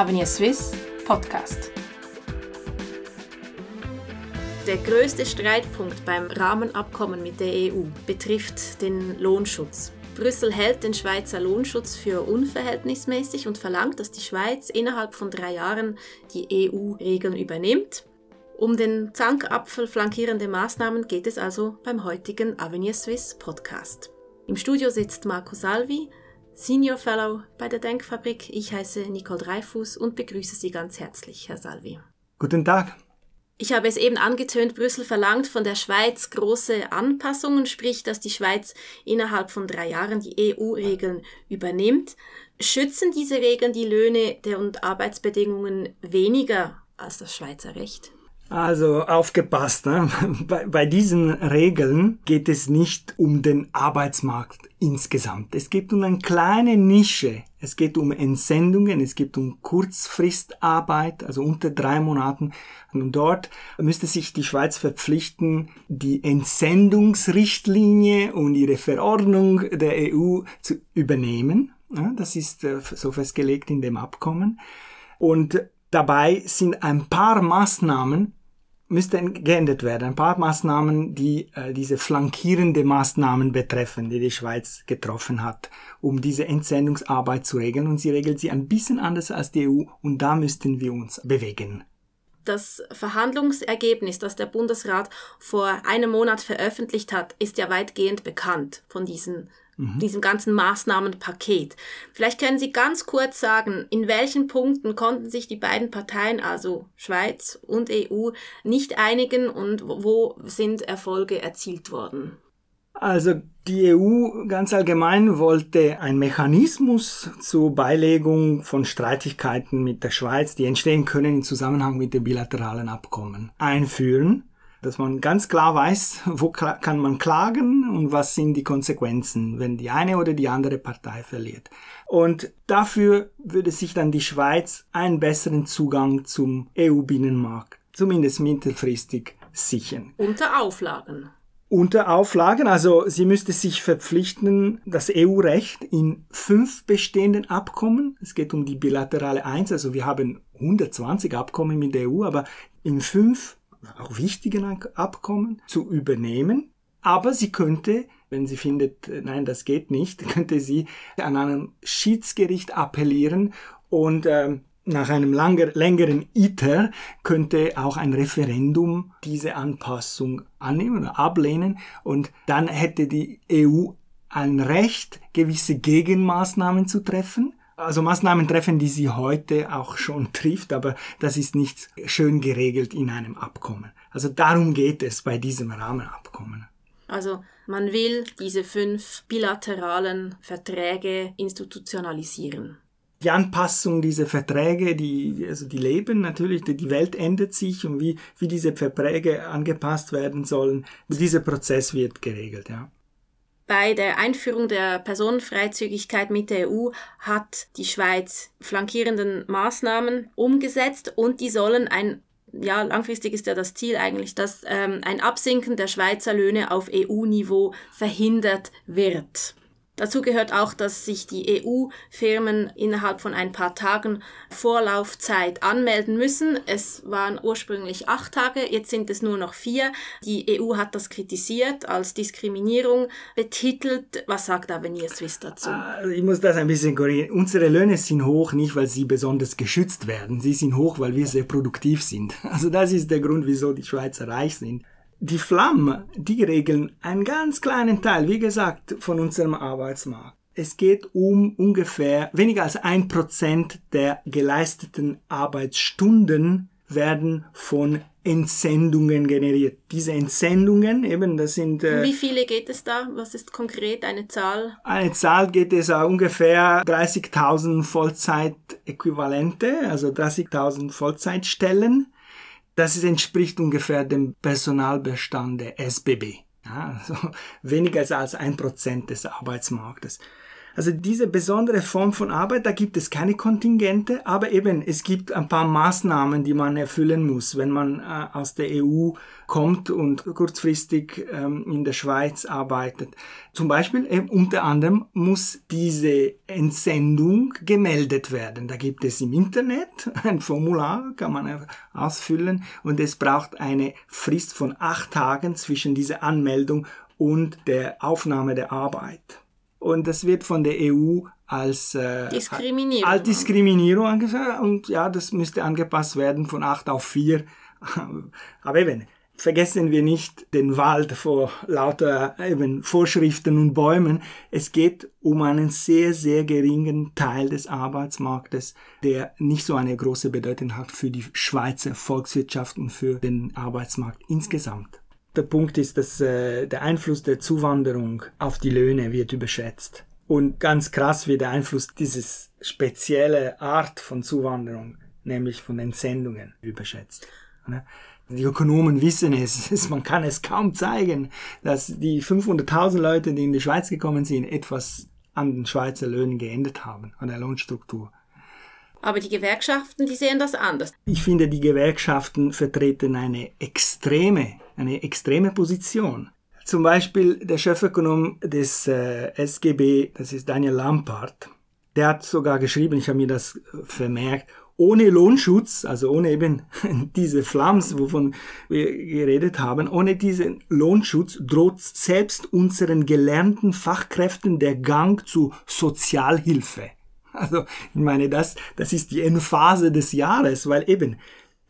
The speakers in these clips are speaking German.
Avenir Swiss Podcast. Der größte Streitpunkt beim Rahmenabkommen mit der EU betrifft den Lohnschutz. Brüssel hält den Schweizer Lohnschutz für unverhältnismäßig und verlangt, dass die Schweiz innerhalb von drei Jahren die EU-Regeln übernimmt. Um den Zankapfel flankierende Maßnahmen geht es also beim heutigen Avenir Swiss Podcast. Im Studio sitzt Marco Salvi, Senior Fellow bei der Denkfabrik. Ich heiße Nicole Dreifuß und begrüße Sie ganz herzlich, Herr Salvi. Guten Tag. Ich habe es eben angetönt, Brüssel verlangt von der Schweiz große Anpassungen, sprich, dass die Schweiz innerhalb von drei Jahren die EU-Regeln übernimmt. Schützen diese Regeln die Löhne und Arbeitsbedingungen weniger als das Schweizer Recht? Also aufgepasst, ne? bei, bei diesen Regeln geht es nicht um den Arbeitsmarkt insgesamt. Es geht um eine kleine Nische. Es geht um Entsendungen, es geht um Kurzfristarbeit, also unter drei Monaten. Und dort müsste sich die Schweiz verpflichten, die Entsendungsrichtlinie und ihre Verordnung der EU zu übernehmen. Das ist äh, so festgelegt in dem Abkommen. Und dabei sind ein paar Maßnahmen müsste geändert werden. Ein paar Maßnahmen, die äh, diese flankierende Maßnahmen betreffen, die die Schweiz getroffen hat, um diese Entsendungsarbeit zu regeln. Und sie regelt sie ein bisschen anders als die EU und da müssten wir uns bewegen. Das Verhandlungsergebnis, das der Bundesrat vor einem Monat veröffentlicht hat, ist ja weitgehend bekannt von diesen mhm. diesem ganzen Maßnahmenpaket. Vielleicht können Sie ganz kurz sagen, in welchen Punkten konnten sich die beiden Parteien, also Schweiz und EU, nicht einigen und wo sind Erfolge erzielt worden? Also die EU ganz allgemein wollte einen Mechanismus zur Beilegung von Streitigkeiten mit der Schweiz, die entstehen können im Zusammenhang mit den bilateralen Abkommen, einführen dass man ganz klar weiß, wo kann man klagen und was sind die Konsequenzen, wenn die eine oder die andere Partei verliert. Und dafür würde sich dann die Schweiz einen besseren Zugang zum EU-Binnenmarkt, zumindest mittelfristig, sichern. Unter Auflagen unter Auflagen. Also sie müsste sich verpflichten, das EU-Recht in fünf bestehenden Abkommen, es geht um die bilaterale Eins, also wir haben 120 Abkommen mit der EU, aber in fünf auch wichtigen Abkommen zu übernehmen. Aber sie könnte, wenn sie findet, äh, nein, das geht nicht, könnte sie an einem Schiedsgericht appellieren und ähm, nach einem langer, längeren ITER könnte auch ein Referendum diese Anpassung annehmen oder ablehnen und dann hätte die EU ein Recht, gewisse Gegenmaßnahmen zu treffen also Maßnahmen treffen, die sie heute auch schon trifft, aber das ist nicht schön geregelt in einem Abkommen. Also darum geht es bei diesem Rahmenabkommen. Also man will diese fünf bilateralen Verträge institutionalisieren. Die Anpassung dieser Verträge, die, also die leben natürlich, die Welt ändert sich und wie, wie diese Verträge angepasst werden sollen, dieser Prozess wird geregelt, ja. Bei der Einführung der Personenfreizügigkeit mit der EU hat die Schweiz flankierenden Maßnahmen umgesetzt und die sollen ein ja, langfristig ist ja das Ziel eigentlich, dass ähm, ein Absinken der Schweizer Löhne auf EU-Niveau verhindert wird. Dazu gehört auch, dass sich die EU-Firmen innerhalb von ein paar Tagen Vorlaufzeit anmelden müssen. Es waren ursprünglich acht Tage, jetzt sind es nur noch vier. Die EU hat das kritisiert, als Diskriminierung betitelt. Was sagt Avenir Swiss dazu? Ah, ich muss das ein bisschen korrigieren. Unsere Löhne sind hoch, nicht weil sie besonders geschützt werden. Sie sind hoch, weil wir sehr produktiv sind. Also das ist der Grund, wieso die Schweizer reich sind die Flammen, die regeln einen ganz kleinen Teil, wie gesagt, von unserem Arbeitsmarkt. Es geht um ungefähr weniger als ein Prozent der geleisteten Arbeitsstunden werden von Entsendungen generiert. Diese Entsendungen, eben, das sind. Äh, Wie viele geht es da? Was ist konkret eine Zahl? Eine Zahl geht es uh, ungefähr 30.000 Vollzeitäquivalente, also 30.000 Vollzeitstellen. Das entspricht ungefähr dem Personalbestand der SBB. Also weniger als ein Prozent des Arbeitsmarktes. Also diese besondere Form von Arbeit, da gibt es keine Kontingente, aber eben es gibt ein paar Maßnahmen, die man erfüllen muss, wenn man äh, aus der EU kommt und kurzfristig ähm, in der Schweiz arbeitet. Zum Beispiel äh, unter anderem muss diese Entsendung gemeldet werden. Da gibt es im Internet ein Formular, kann man ausfüllen und es braucht eine Frist von acht Tagen zwischen dieser Anmeldung und der Aufnahme der Arbeit. Und das wird von der EU als, äh, Diskriminierung. als Diskriminierung angesehen. Und ja, das müsste angepasst werden von acht auf vier. Aber eben, vergessen wir nicht den Wald vor lauter eben Vorschriften und Bäumen. Es geht um einen sehr, sehr geringen Teil des Arbeitsmarktes, der nicht so eine große Bedeutung hat für die Schweizer Volkswirtschaft und für den Arbeitsmarkt insgesamt. Der Punkt ist, dass äh, der Einfluss der Zuwanderung auf die Löhne wird überschätzt. Und ganz krass wird der Einfluss dieses spezielle Art von Zuwanderung, nämlich von Entsendungen, überschätzt. Ne? Die Ökonomen wissen es, man kann es kaum zeigen, dass die 500.000 Leute, die in die Schweiz gekommen sind, etwas an den Schweizer Löhnen geändert haben, an der Lohnstruktur. Aber die Gewerkschaften, die sehen das anders. Ich finde, die Gewerkschaften vertreten eine extreme, eine extreme Position. Zum Beispiel der Chefökonom des äh, SGB, das ist Daniel Lampard, der hat sogar geschrieben, ich habe mir das vermerkt, ohne Lohnschutz, also ohne eben diese Flams, wovon wir geredet haben, ohne diesen Lohnschutz droht selbst unseren gelernten Fachkräften der Gang zu Sozialhilfe. Also, ich meine, das, das ist die Endphase des Jahres, weil eben,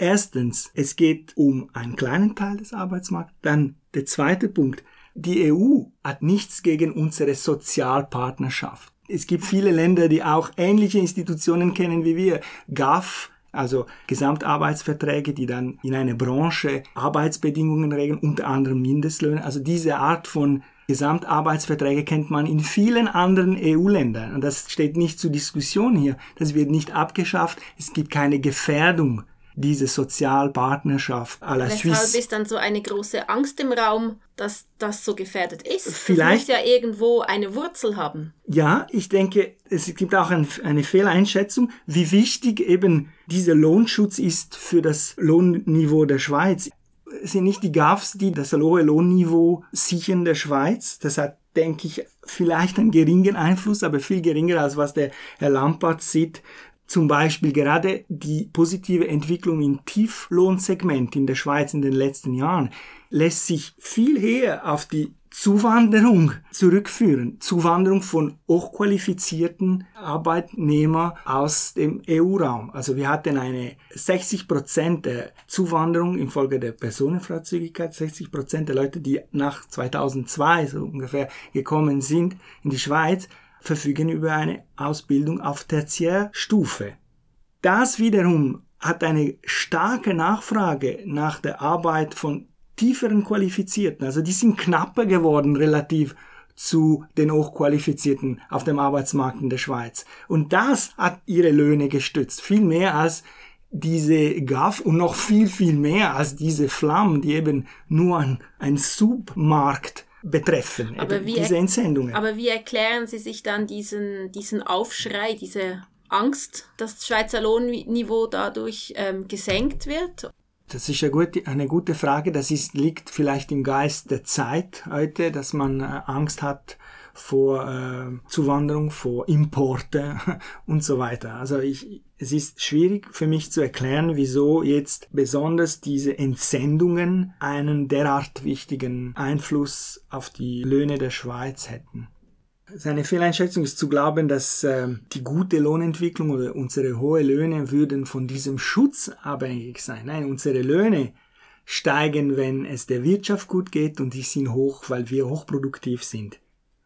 erstens, es geht um einen kleinen Teil des Arbeitsmarkts, dann der zweite Punkt, die EU hat nichts gegen unsere Sozialpartnerschaft. Es gibt viele Länder, die auch ähnliche Institutionen kennen wie wir. GAF, also Gesamtarbeitsverträge, die dann in einer Branche Arbeitsbedingungen regeln, unter anderem Mindestlöhne. Also diese Art von Gesamtarbeitsverträge kennt man in vielen anderen EU-Ländern. Und das steht nicht zur Diskussion hier. Das wird nicht abgeschafft. Es gibt keine Gefährdung dieser Sozialpartnerschaft à la Weshalb Suisse. ist dann so eine große Angst im Raum, dass das so gefährdet ist? Vielleicht- Das muss ja irgendwo eine Wurzel haben. Ja, ich denke, es gibt auch ein, eine Fehleinschätzung, wie wichtig eben dieser Lohnschutz ist für das Lohnniveau der Schweiz. Es sind nicht die GAFs, die das hohe Lohnniveau sichern der Schweiz. Das hat, denke ich, vielleicht einen geringen Einfluss, aber viel geringer als was der Herr Lampert sieht. Zum Beispiel gerade die positive Entwicklung im Tieflohnsegment in der Schweiz in den letzten Jahren lässt sich viel eher auf die Zuwanderung zurückführen. Zuwanderung von hochqualifizierten Arbeitnehmern aus dem EU-Raum. Also wir hatten eine 60 Prozent der Zuwanderung infolge der Personenfreizügigkeit, 60 Prozent der Leute, die nach 2002 so ungefähr gekommen sind in die Schweiz, verfügen über eine Ausbildung auf Tertiärstufe. Das wiederum hat eine starke Nachfrage nach der Arbeit von tieferen Qualifizierten. Also die sind knapper geworden relativ zu den Hochqualifizierten auf dem Arbeitsmarkt in der Schweiz. Und das hat ihre Löhne gestützt. Viel mehr als diese GAF und noch viel, viel mehr als diese Flammen, die eben nur ein, ein Submarkt betreffen. Aber wie diese Entsendungen. Aber wie erklären Sie sich dann diesen, diesen Aufschrei, diese Angst, dass das Schweizer Lohnniveau dadurch ähm, gesenkt wird? Das ist eine gute, eine gute Frage. Das ist, liegt vielleicht im Geist der Zeit heute, dass man äh, Angst hat vor äh, Zuwanderung, vor Importe und so weiter. Also ich, es ist schwierig für mich zu erklären, wieso jetzt besonders diese Entsendungen einen derart wichtigen Einfluss auf die Löhne der Schweiz hätten. Seine Fehleinschätzung ist zu glauben, dass ähm, die gute Lohnentwicklung oder unsere hohe Löhne würden von diesem Schutz abhängig sein. Nein, unsere Löhne steigen, wenn es der Wirtschaft gut geht und die sind hoch, weil wir hochproduktiv sind.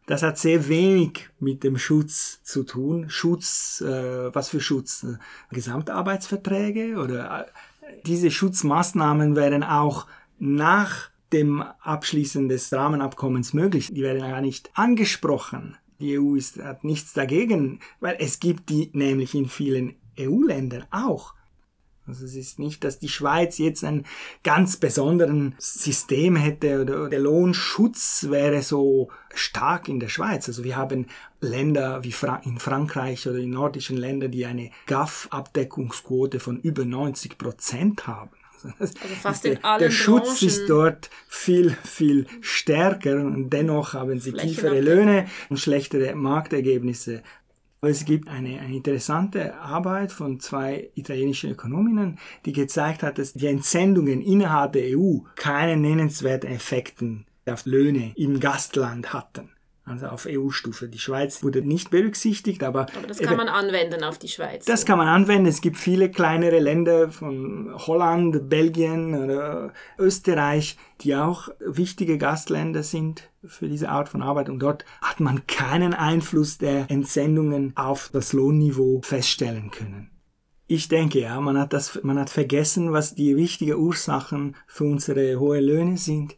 Das hat sehr wenig mit dem Schutz zu tun. Schutz, äh, was für Schutz? Gesamtarbeitsverträge oder äh, diese Schutzmaßnahmen wären auch nach dem Abschließen des Rahmenabkommens möglich. Die werden gar nicht angesprochen. Die EU ist, hat nichts dagegen, weil es gibt die nämlich in vielen EU-Ländern auch. Also es ist nicht, dass die Schweiz jetzt ein ganz besonderen System hätte oder der Lohnschutz wäre so stark in der Schweiz. Also wir haben Länder wie Fra in Frankreich oder in nordischen Ländern, die eine GAF-Abdeckungsquote von über 90 Prozent haben. Also fast der, in allen der Schutz ist dort viel, viel stärker und dennoch haben sie tiefere Löhne und schlechtere Marktergebnisse. Aber es gibt eine, eine interessante Arbeit von zwei italienischen Ökonominnen, die gezeigt hat, dass die Entsendungen innerhalb der EU keine nennenswerten Effekten auf Löhne im Gastland hatten also auf EU-Stufe. Die Schweiz wurde nicht berücksichtigt, aber. Aber das kann man anwenden auf die Schweiz. Das kann man anwenden. Es gibt viele kleinere Länder von Holland, Belgien oder Österreich, die auch wichtige Gastländer sind für diese Art von Arbeit. Und dort hat man keinen Einfluss der Entsendungen auf das Lohnniveau feststellen können. Ich denke, ja, man hat das, man hat vergessen, was die wichtigen Ursachen für unsere hohen Löhne sind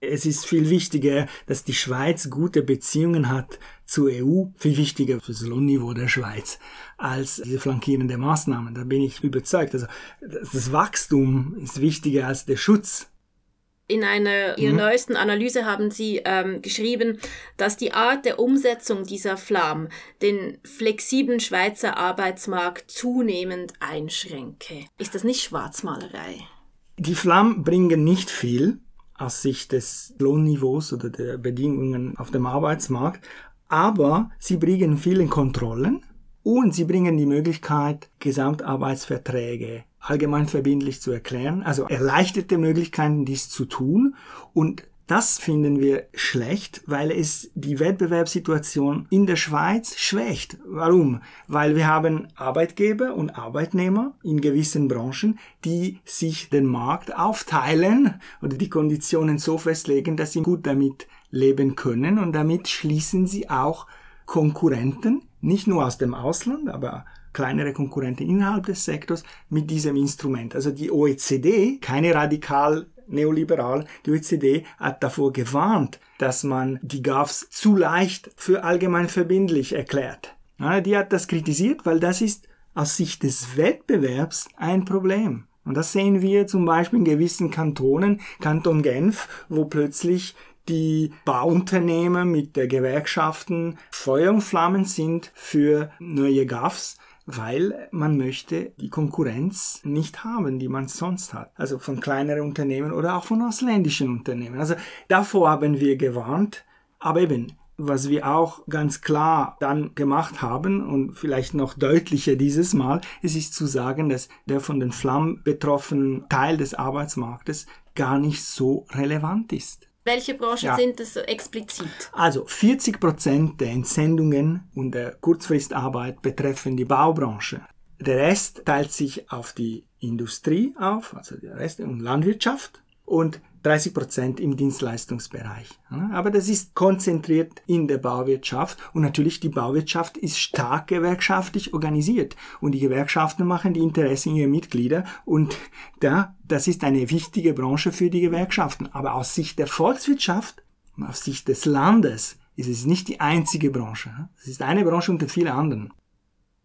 es ist viel wichtiger, dass die Schweiz gute Beziehungen hat zur EU, viel wichtiger für das Lohnniveau der Schweiz als diese flankierenden Maßnahmen. Da bin ich überzeugt. Also das Wachstum ist wichtiger als der Schutz. In einer Ihrer mhm. neuesten Analyse haben Sie ähm, geschrieben, dass die Art der Umsetzung dieser Flam den flexiblen Schweizer Arbeitsmarkt zunehmend einschränke. Ist das nicht Schwarzmalerei? Die Flam bringen nicht viel, aus Sicht des Lohnniveaus oder der Bedingungen auf dem Arbeitsmarkt, aber sie bringen viele Kontrollen und sie bringen die Möglichkeit, Gesamtarbeitsverträge allgemein verbindlich zu erklären, also erleichterte Möglichkeiten, dies zu tun und das finden wir schlecht, weil es die Wettbewerbssituation in der Schweiz schwächt. Warum? Weil wir haben Arbeitgeber und Arbeitnehmer in gewissen Branchen, die sich den Markt aufteilen oder die Konditionen so festlegen, dass sie gut damit leben können und damit schließen sie auch Konkurrenten, nicht nur aus dem Ausland, aber kleinere Konkurrenten innerhalb des Sektors mit diesem Instrument. Also die OECD, keine radikal neoliberal, die OECD hat davor gewarnt, dass man die GAFs zu leicht für allgemein verbindlich erklärt. Die hat das kritisiert, weil das ist aus Sicht des Wettbewerbs ein Problem. Und das sehen wir zum Beispiel in gewissen Kantonen, Kanton Genf, wo plötzlich die Bauunternehmen mit der Gewerkschaften Feuer und Flammen sind für neue GAFs weil man möchte die Konkurrenz nicht haben, die man sonst hat. Also von kleineren Unternehmen oder auch von ausländischen Unternehmen. Also davor haben wir gewarnt, aber eben was wir auch ganz klar dann gemacht haben und vielleicht noch deutlicher dieses Mal, es ist zu sagen, dass der von den Flammen betroffene Teil des Arbeitsmarktes gar nicht so relevant ist. Welche Branchen ja. sind das explizit? Also 40 Prozent der Entsendungen und der Kurzfristarbeit betreffen die Baubranche. Der Rest teilt sich auf die Industrie auf, also der Rest und Landwirtschaft und 30 Prozent im Dienstleistungsbereich. Aber das ist konzentriert in der Bauwirtschaft und natürlich die Bauwirtschaft ist stark gewerkschaftlich organisiert und die Gewerkschaften machen die Interessen ihrer Mitglieder und da, das ist eine wichtige Branche für die Gewerkschaften. Aber aus Sicht der Volkswirtschaft, aus Sicht des Landes, ist es nicht die einzige Branche. Es ist eine Branche unter vielen anderen.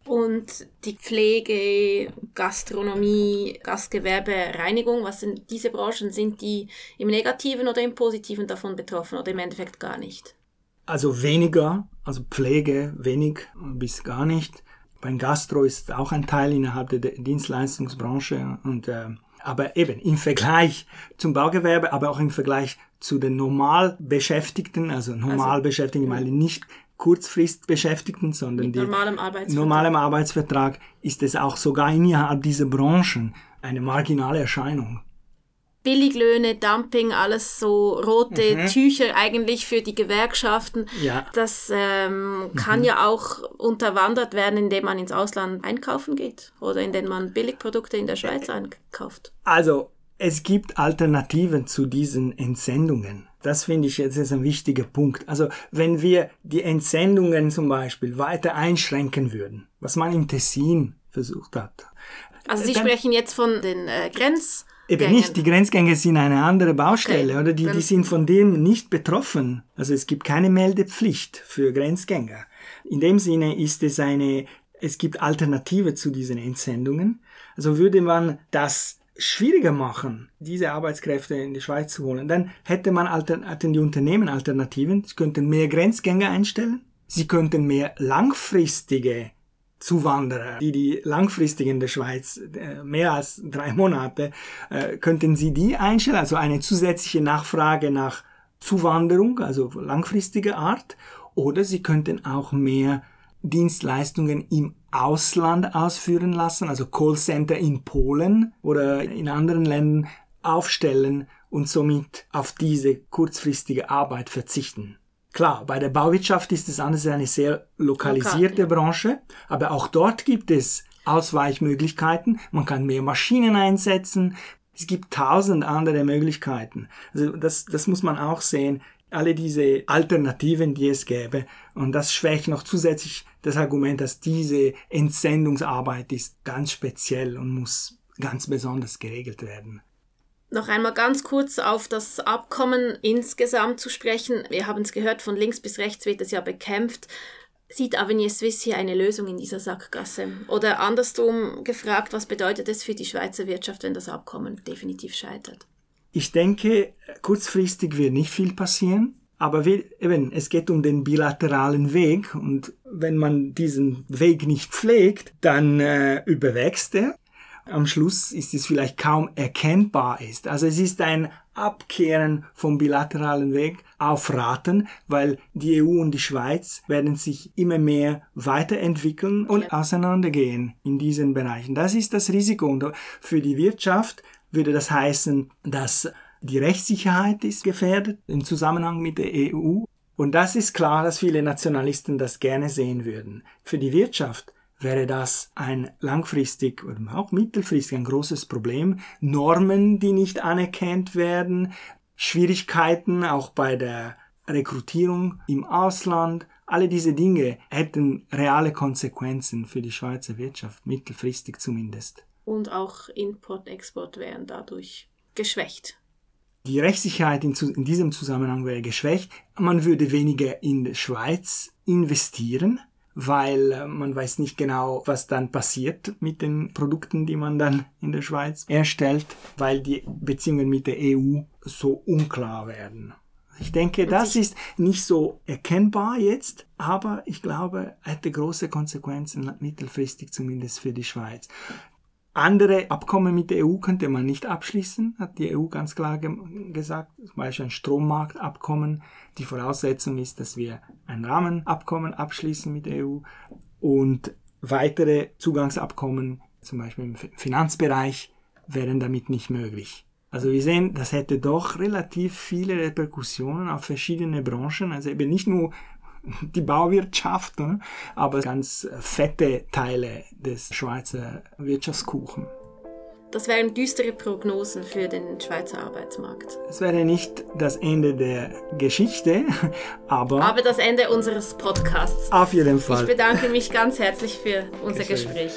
Und die Pflege, Gastronomie, Gastgewerbe, Reinigung, was sind diese Branchen? Sind die im Negativen oder im Positiven davon betroffen oder im Endeffekt gar nicht? Also weniger, also Pflege wenig bis gar nicht. Beim Gastro ist auch ein Teil innerhalb der Dienstleistungsbranche und äh, aber eben im Vergleich zum Baugewerbe, aber auch im Vergleich zu den Normalbeschäftigten, also Normalbeschäftigten, also, weil nicht Kurzfristbeschäftigten, sondern Mit normalem Arbeitsvertrag. normalem Arbeitsvertrag ist es auch sogar innerhalb dieser Branchen eine marginale Erscheinung. Billiglöhne, Dumping, alles so rote mhm. Tücher eigentlich für die Gewerkschaften. Ja. Das ähm, kann mhm. ja auch unterwandert werden, indem man ins Ausland einkaufen geht oder indem man Billigprodukte in der Schweiz einkauft. Also es gibt Alternativen zu diesen Entsendungen. Das finde ich jetzt ist ein wichtiger Punkt. Also wenn wir die Entsendungen zum Beispiel weiter einschränken würden, was man im Tessin versucht hat. Also Sie sprechen jetzt von den äh, Grenz Eben nicht, die Grenzgänge sind eine andere Baustelle, okay. oder? Die, die sind von dem nicht betroffen. Also es gibt keine Meldepflicht für Grenzgänger. In dem Sinne ist es eine es gibt Alternative zu diesen Entsendungen. Also würde man das schwieriger machen, diese Arbeitskräfte in die Schweiz zu holen, dann hätte man hätten die Unternehmen Alternativen. Sie könnten mehr Grenzgänger einstellen. Sie könnten mehr langfristige Zuwanderer, die die langfristig in der Schweiz äh, mehr als drei Monate, äh, könnten Sie die einstellen, also eine zusätzliche Nachfrage nach Zuwanderung, also langfristige Art, oder Sie könnten auch mehr Dienstleistungen im Ausland ausführen lassen, also Callcenter in Polen oder in anderen Ländern aufstellen und somit auf diese kurzfristige Arbeit verzichten. Klar, bei der Bauwirtschaft ist es anders eine sehr lokalisierte Lokal, ja. Branche, aber auch dort gibt es Ausweichmöglichkeiten. Man kann mehr Maschinen einsetzen. Es gibt tausend andere Möglichkeiten. Also das, das muss man auch sehen. Alle diese Alternativen, die es gäbe. Und das schwächt noch zusätzlich das Argument, dass diese Entsendungsarbeit ist ganz speziell und muss ganz besonders geregelt werden noch einmal ganz kurz auf das Abkommen insgesamt zu sprechen. Wir haben es gehört, von links bis rechts wird es ja bekämpft. Sieht Avenir Suisse hier eine Lösung in dieser Sackgasse? Oder andersrum gefragt, was bedeutet es für die Schweizer Wirtschaft, wenn das Abkommen definitiv scheitert? Ich denke, kurzfristig wird nicht viel passieren. Aber wir, eben, es geht um den bilateralen Weg und wenn man diesen Weg nicht pflegt, dann äh, überwächst er am Schluss ist es vielleicht kaum erkennbar ist. Also es ist ein Abkehren vom bilateralen Weg auf Raten, weil die EU und die Schweiz werden sich immer mehr weiterentwickeln und auseinandergehen in diesen Bereichen. Das ist das Risiko. Und für die Wirtschaft würde das heißen, dass die Rechtssicherheit ist gefährdet im Zusammenhang mit der EU. Und das ist klar, dass viele Nationalisten das gerne sehen würden. Für die Wirtschaft wäre das ein langfristig oder auch mittelfristig ein großes Problem. Normen, die nicht anerkannt werden, Schwierigkeiten auch bei der Rekrutierung im Ausland, alle diese Dinge hätten reale Konsequenzen für die Schweizer Wirtschaft, mittelfristig zumindest. Und auch Import, Export wären dadurch geschwächt. Die Rechtssicherheit in, in diesem Zusammenhang wäre geschwächt. Man würde weniger in die Schweiz investieren weil äh, man weiß nicht genau, was dann passiert mit den Produkten, die man dann in der Schweiz erstellt, weil die Beziehungen mit der EU so unklar werden. Ich denke, das ist nicht so erkennbar jetzt, aber ich glaube, hätte große Konsequenzen mittelfristig zumindest für die Schweiz. Andere Abkommen mit der EU könnte man nicht abschließen, hat die EU ganz klar ge gesagt. Zum Beispiel ein Strommarktabkommen. Die Voraussetzung ist, dass wir ein Rahmenabkommen abschließen mit der EU und weitere Zugangsabkommen, zum Beispiel im Finanzbereich, wären damit nicht möglich. Also wir sehen, das hätte doch relativ viele Reperkussionen auf verschiedene Branchen, also eben nicht nur die Bauwirtschaft, ne? aber ganz fette Teile des Schweizer Wirtschaftskuchen. Das wären düstere Prognosen für den Schweizer Arbeitsmarkt. Es wäre nicht das Ende der Geschichte, aber. Aber das Ende unseres Podcasts. Auf jeden Fall. Ich bedanke mich ganz herzlich für unser Gespräch.